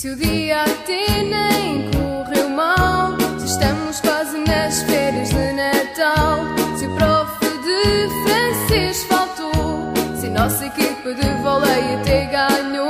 Se o dia até nem correu mal, se estamos quase nas férias de Natal, se o prof de francês faltou, se a nossa equipa de voleio até ganhou.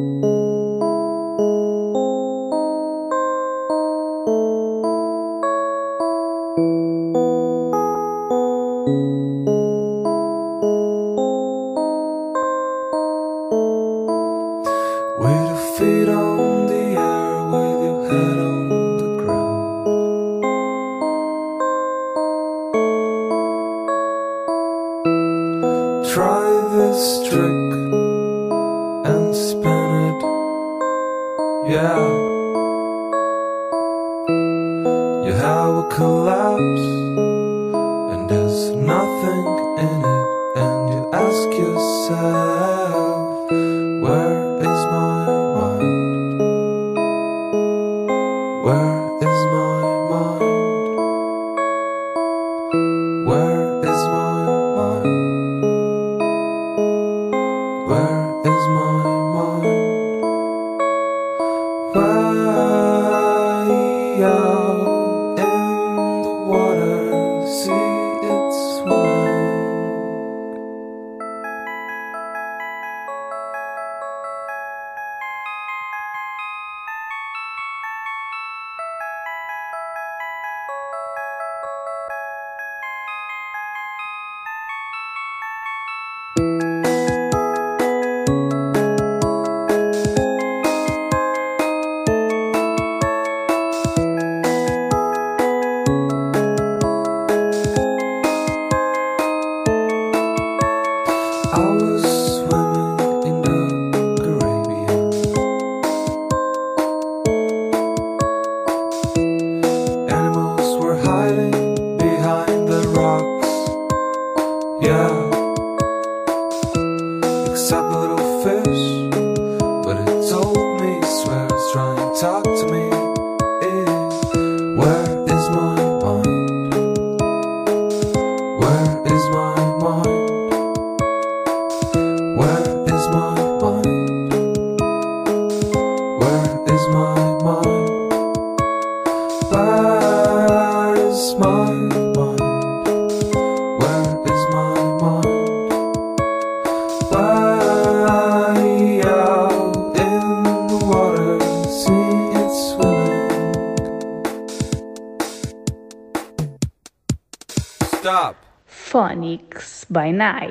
Phonics by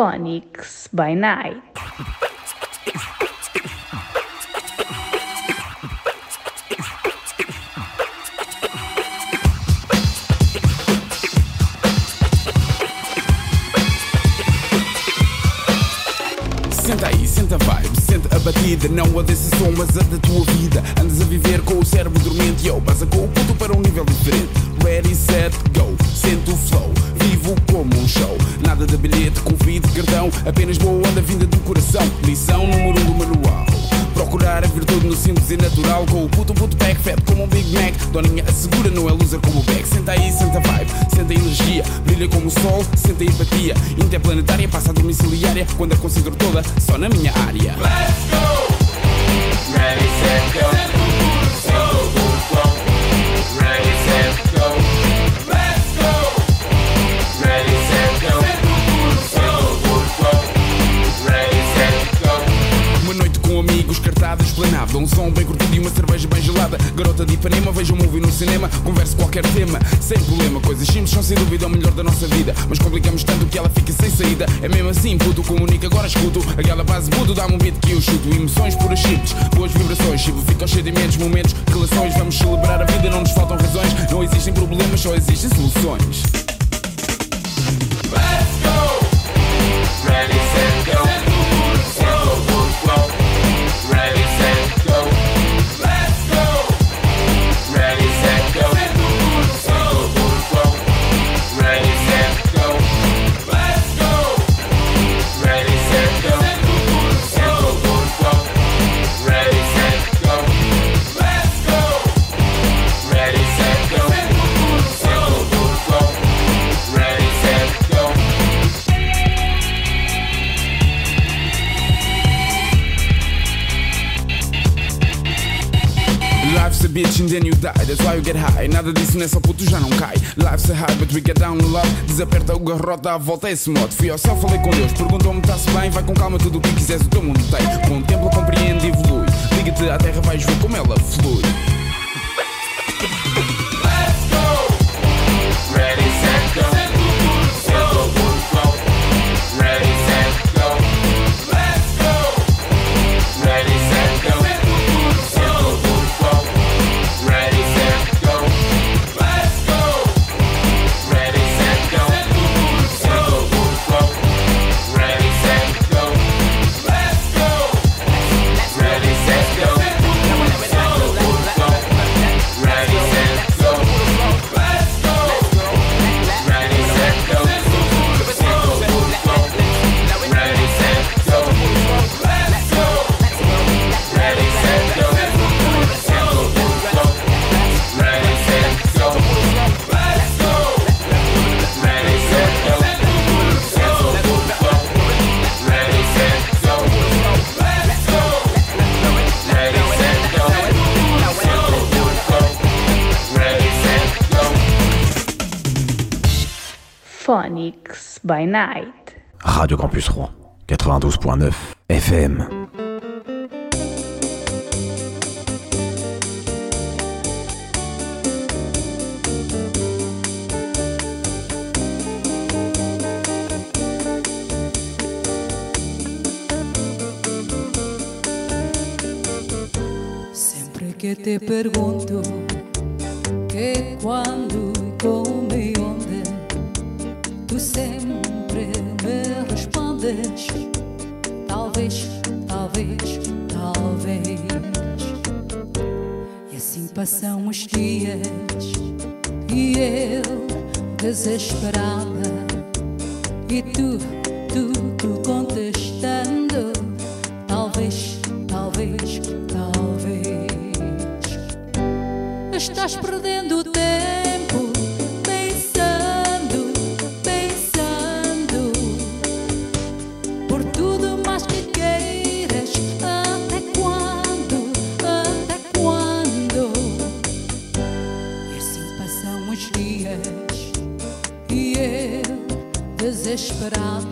Phonics by Night. Senta aí, senta vai, sente a batida. Não a dessa mas a da tua vida. Andas a viver com o cérebro dormente. E eu, mas com o puto para um nível diferente. Ready, set, go, sente o flow, vivo como um show. Nada de bilhete, convite, cartão, apenas boa onda vinda do coração. Lição número um do manual. Procurar a virtude no simples e natural. Com o puto puto pack fat como um Big Mac. Doninha assegura, não é loser como o back Senta aí, senta vibe, senta energia. Brilha como o sol, senta empatia. Interplanetária, passa a domiciliária. Quando a considero toda, só na minha área. Let's go! Ready, set, go. Um som bem curtido e uma cerveja bem gelada. Garota de Ipanema, veja um movie no cinema Converse qualquer tema, sem problema. Coisas simples são sem dúvida o melhor da nossa vida. Mas complicamos tanto que ela fica sem saída. É mesmo assim, puto, comunica, agora escuto. Aquela base puto, dá-me um beat que eu chuto. Emoções puras simples, boas vibrações. Chivo fica aos sentimentos, momentos, relações. Vamos celebrar a vida, não nos faltam razões. Não existem problemas, só existem soluções lot. Desaperta o garrote, a volta a esse modo. Fui ao céu, falei com Deus, perguntou-me tá-se bem. Vai com calma, tudo o que quiseres, o teu mundo tem. Contempla, compreende evolui. Liga-te à terra, vais ver como ela flui. Phonics by Night. Radio Campus Rouen, 92.9 FM. Sempre que te pergunto que quando e como e onde, tu sempre me respondes. Talvez, talvez, talvez. E assim passam os dias e eu desesperada. E tu, tu, tu contestando. Talvez, talvez, talvez. Estás perdendo tempo eu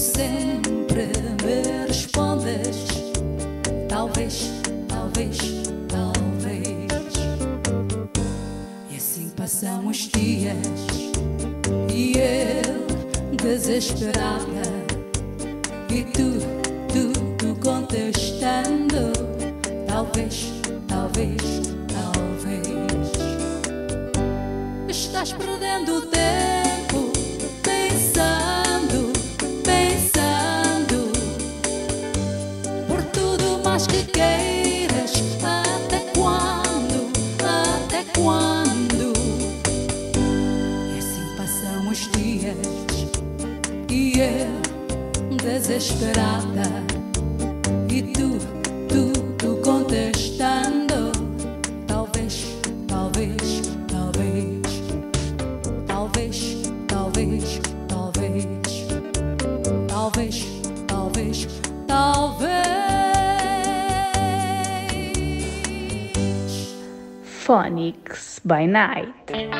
sempre me respondes. Talvez, talvez, talvez. E assim passam os dias e eu desesperada. E tu, tu, tu contestando. Talvez, talvez, talvez. Estás perdendo tempo desesperada. E tu, tu, tu contestando. Talvez, talvez, talvez. Talvez, talvez, talvez. Talvez, talvez, talvez. Phonics by Night.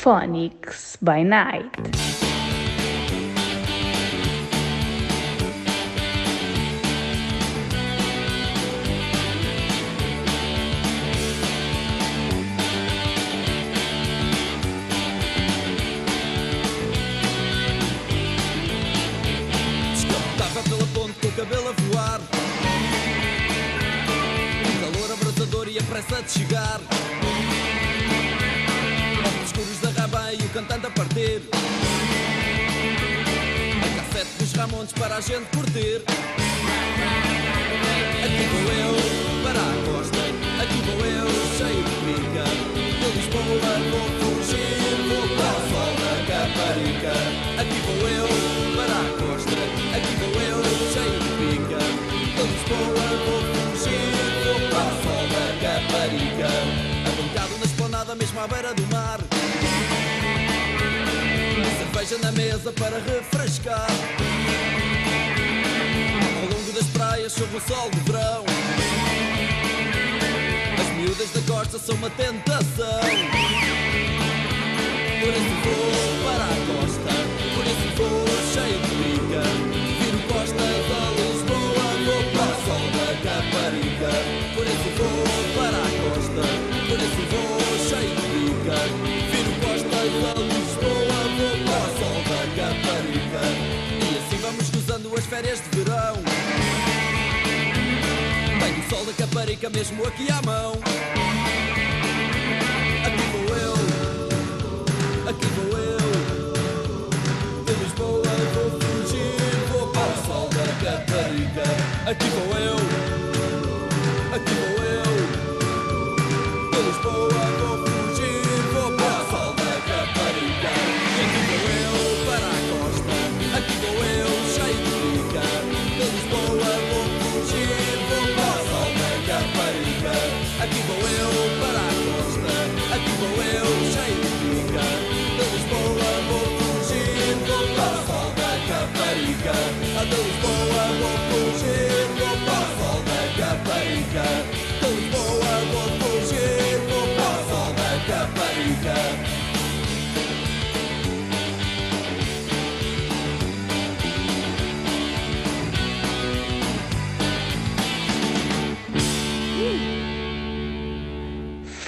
Phonics by Night.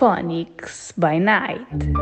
Phonics by Night.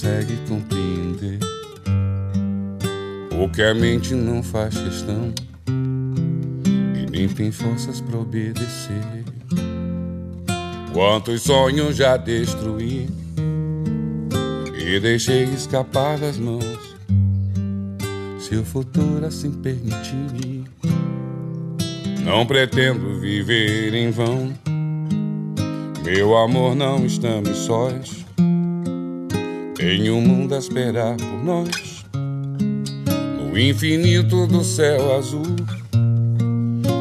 Consegue compreender o que a mente não faz questão e nem tem forças para obedecer. Quantos sonhos já destruí e deixei escapar das mãos. Se o futuro assim permitir, não pretendo viver em vão. Meu amor, não estamos sós. Tem um mundo a esperar por nós. No infinito do céu azul.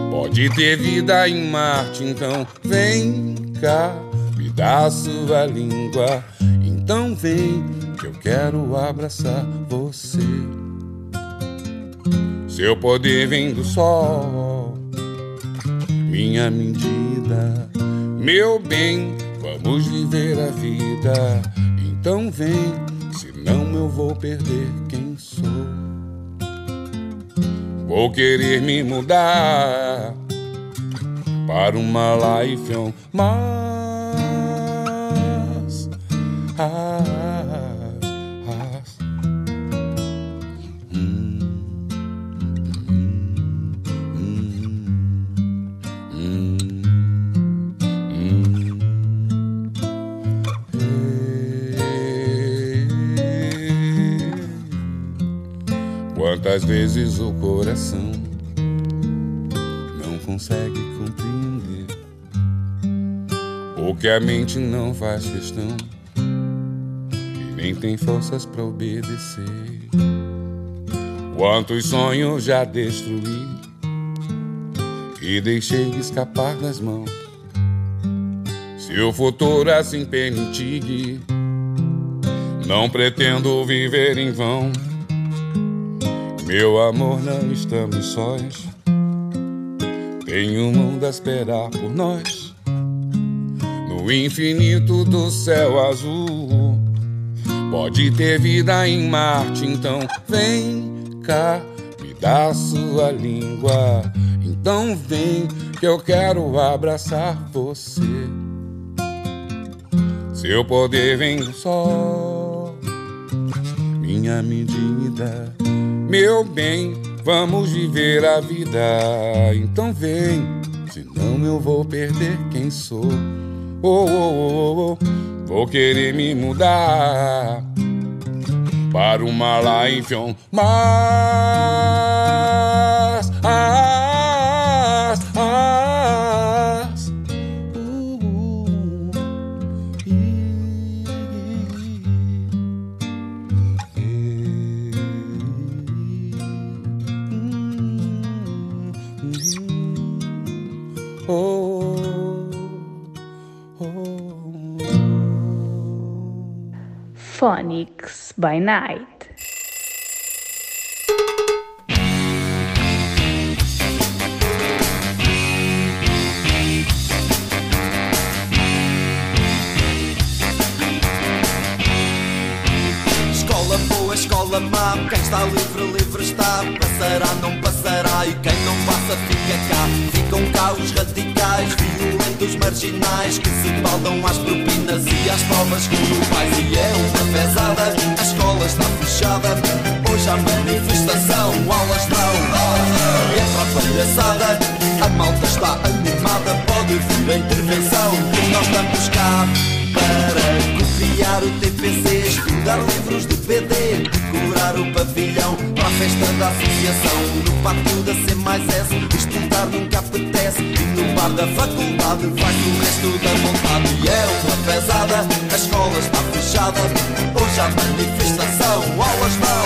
Pode ter vida em Marte, então vem cá, me dá sua língua. Então vem, que eu quero abraçar você. Seu poder vem do sol, minha medida. Meu bem, vamos viver a vida. Então vem, senão eu vou perder quem sou. Vou querer me mudar para uma life on Mars. Quantas vezes o coração não consegue compreender o que a mente não faz questão e nem tem forças para obedecer. Quantos sonhos já destruí e deixei escapar das mãos. Se o futuro assim permitir, não pretendo viver em vão. Meu amor, não estamos sós. Tem um mundo a esperar por nós. No infinito do céu azul. Pode ter vida em Marte, então vem cá, me dá sua língua. Então vem, que eu quero abraçar você. Seu poder vem sol, minha medida. Meu bem, vamos viver a vida. Então vem, senão eu vou perder quem sou. Oh, oh, oh, oh, vou querer me mudar para uma life on Mars. Phonics by Night. Escola má, quem está livre, livre está. Passará, não passará, e quem não passa fica cá. Ficam cá os radicais, violentos, marginais, que se baldam às propinas e às provas como pais. E é uma pesada, a escola está fechada. Hoje há manifestação, aulas não. É para palhaçada, a malta está animada, pode vir a intervenção. E nós estamos cá para copiar o TPC, estudar livros de PD, decorar o pavilhão para a festa da associação. No pátio da C mais S, estudar nunca apetece. E no bar da faculdade vai o resto da vontade. E é uma pesada, a escola está fechada. Hoje há manifestação, aulas não.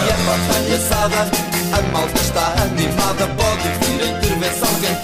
E é para a palhaçada, a malta está animada, pode vir em faldas,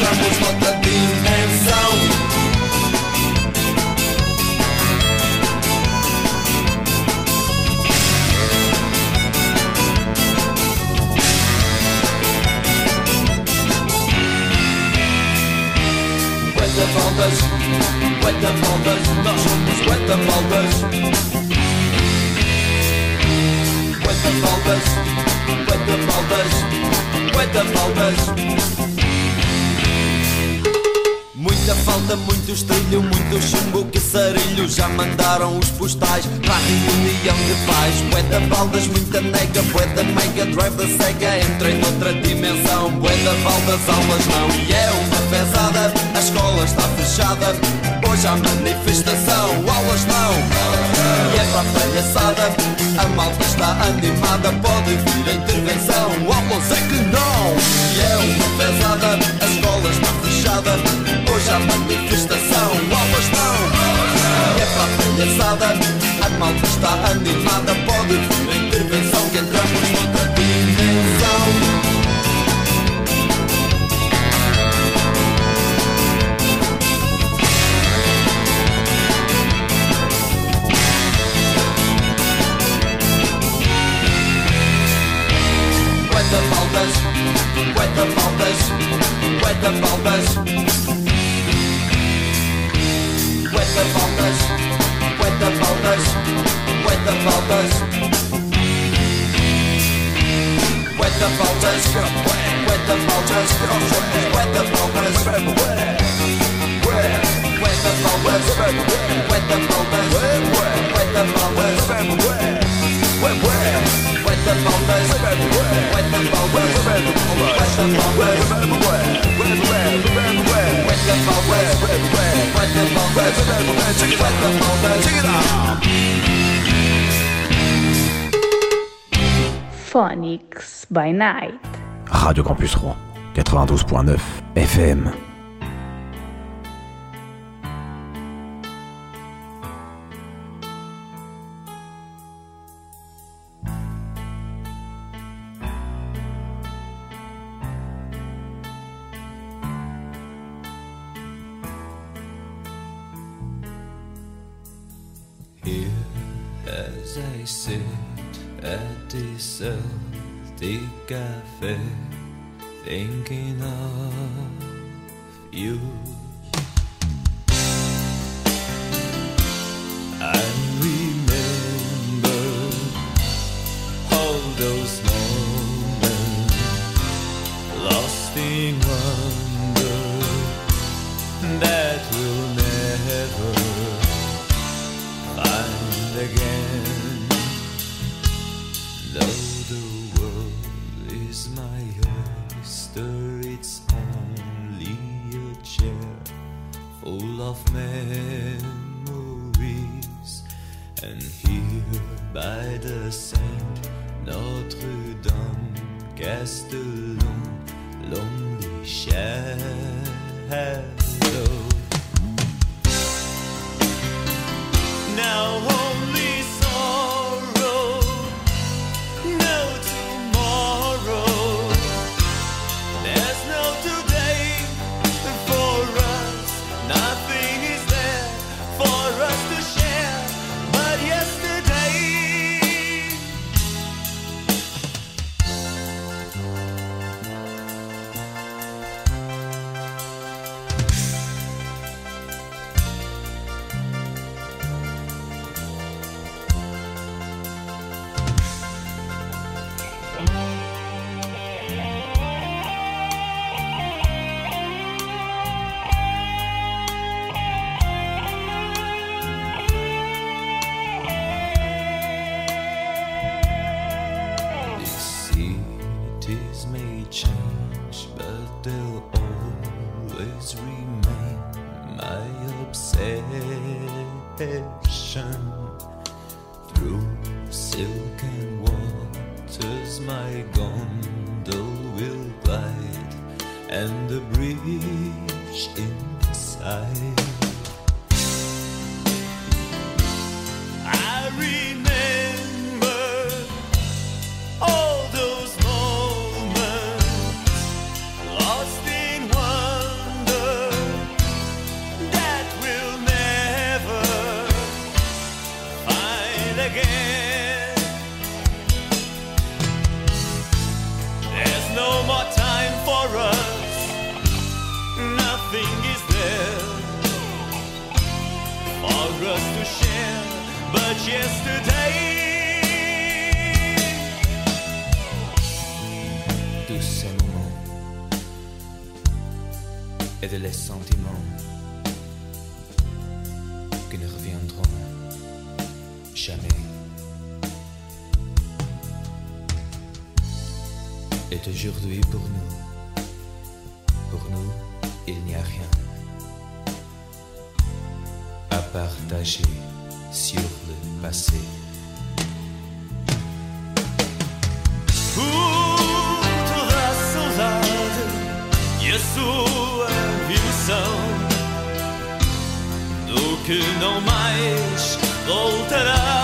mandaram os postais. Para reunião de paz Poeta baldas, muita nega, poeta mega drive da cega. Entrei noutra dimensão, poeta baldas, aulas não. E é uma pesada, a escola está fechada. Hoje há manifestação, aulas não. E é para a palhaçada, a malta está animada. Pode vir a intervenção, aulas é que não. E é uma pesada, a escola está fechada. Hoje há manifestação, aulas não é para a palhaçada, a malta está animada Pode vir a intervenção que entramos noutra dimensão Poeta faltas, poeta faltas, poeta faltas the boulders, with the boulders, with the boulders. With the boulders, with the boulders, with the boulders, with the boulders. With the boulders, with the boulders, with the boulders, with the boulders, with the boulders. Faltas, poeta faltas, poeta faltas Poeta faltas, poeta faltas, poeta faltas Poeta faltas, poeta Phonics by Night. Radio Campus Rouen, 92.9 FM. Cafe, thinking of you. est aujourd'hui pour nous. Pour nous, il n'y a rien à partager sur le passé. Cultura saudade e a sua visão do que não mais voltará.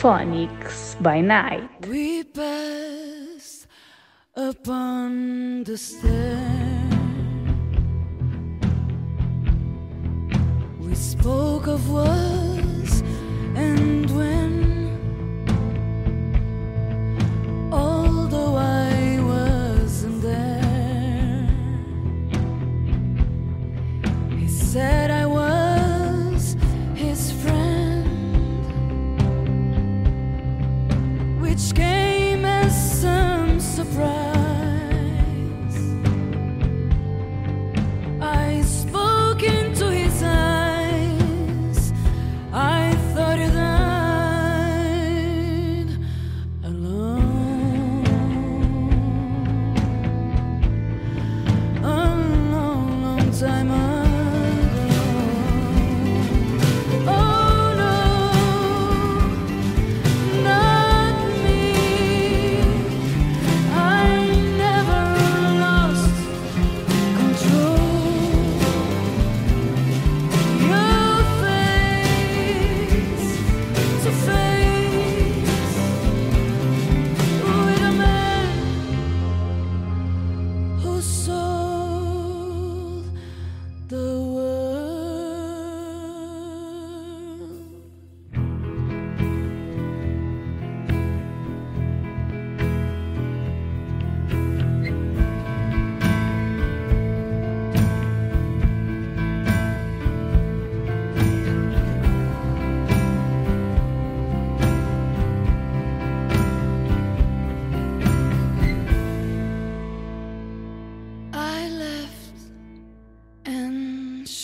Phonics by Night. We pass upon the stair. We spoke of was and when. Although I wasn't there, he said.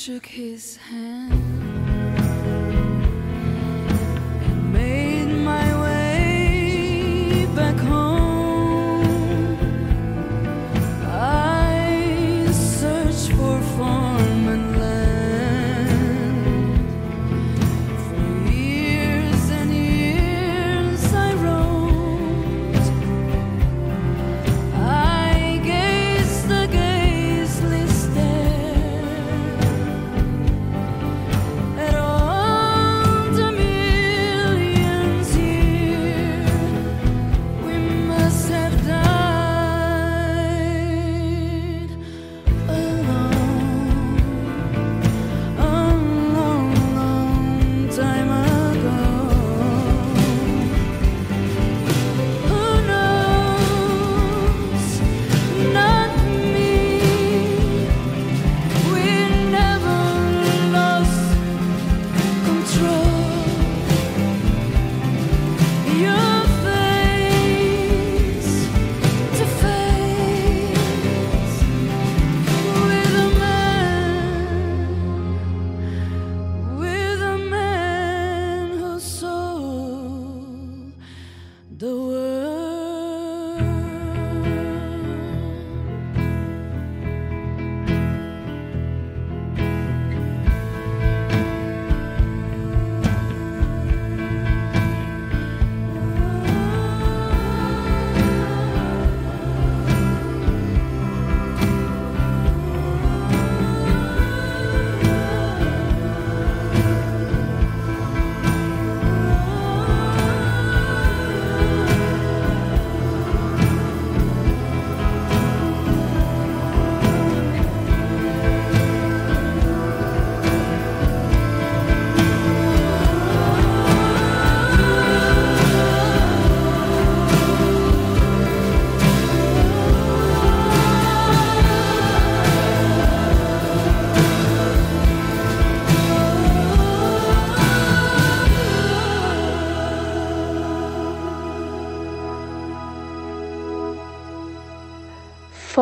shook his hand.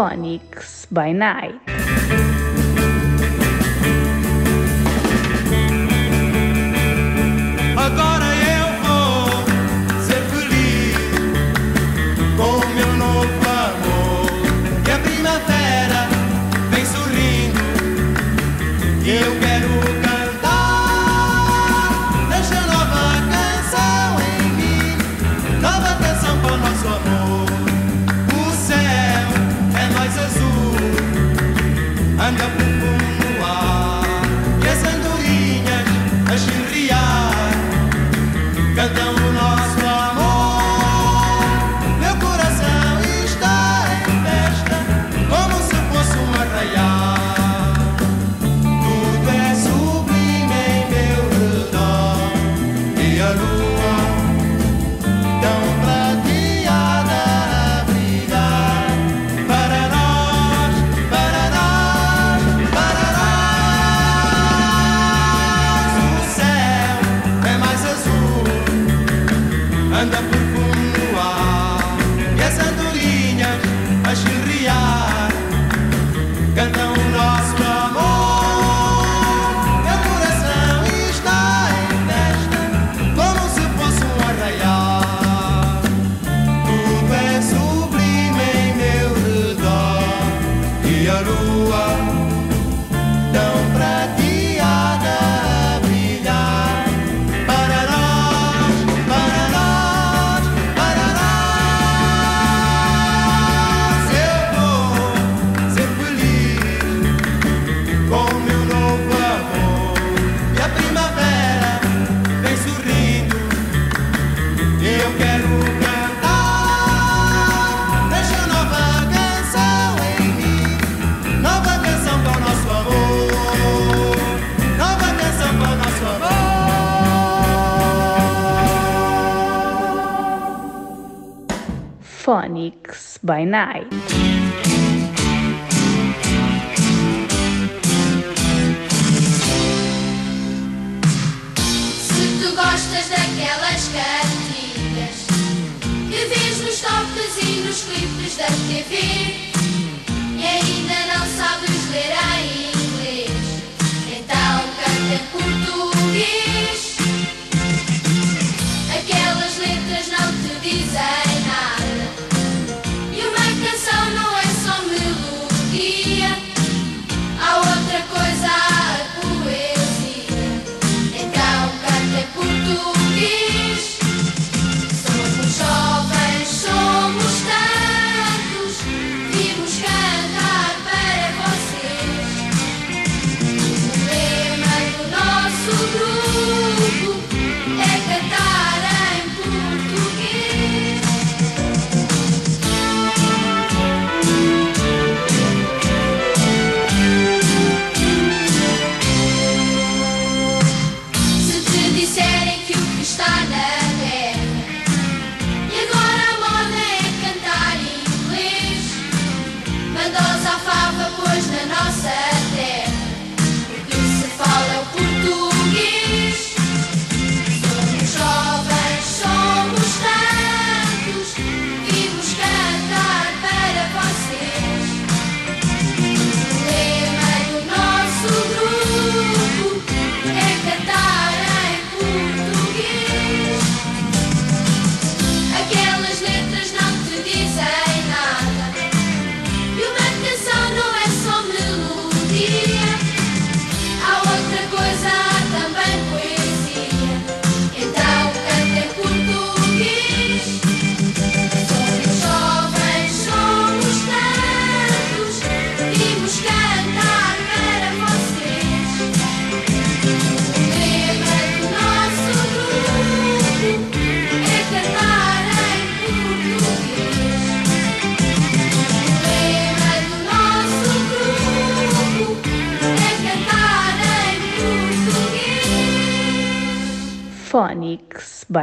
phonics by night. by night.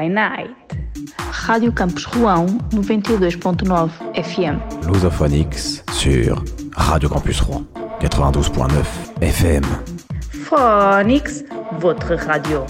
Night. Radio Campus Rouen 92.9 FM. Lusophonix sur Radio Campus Rouen 92.9 FM. Phonix, votre radio.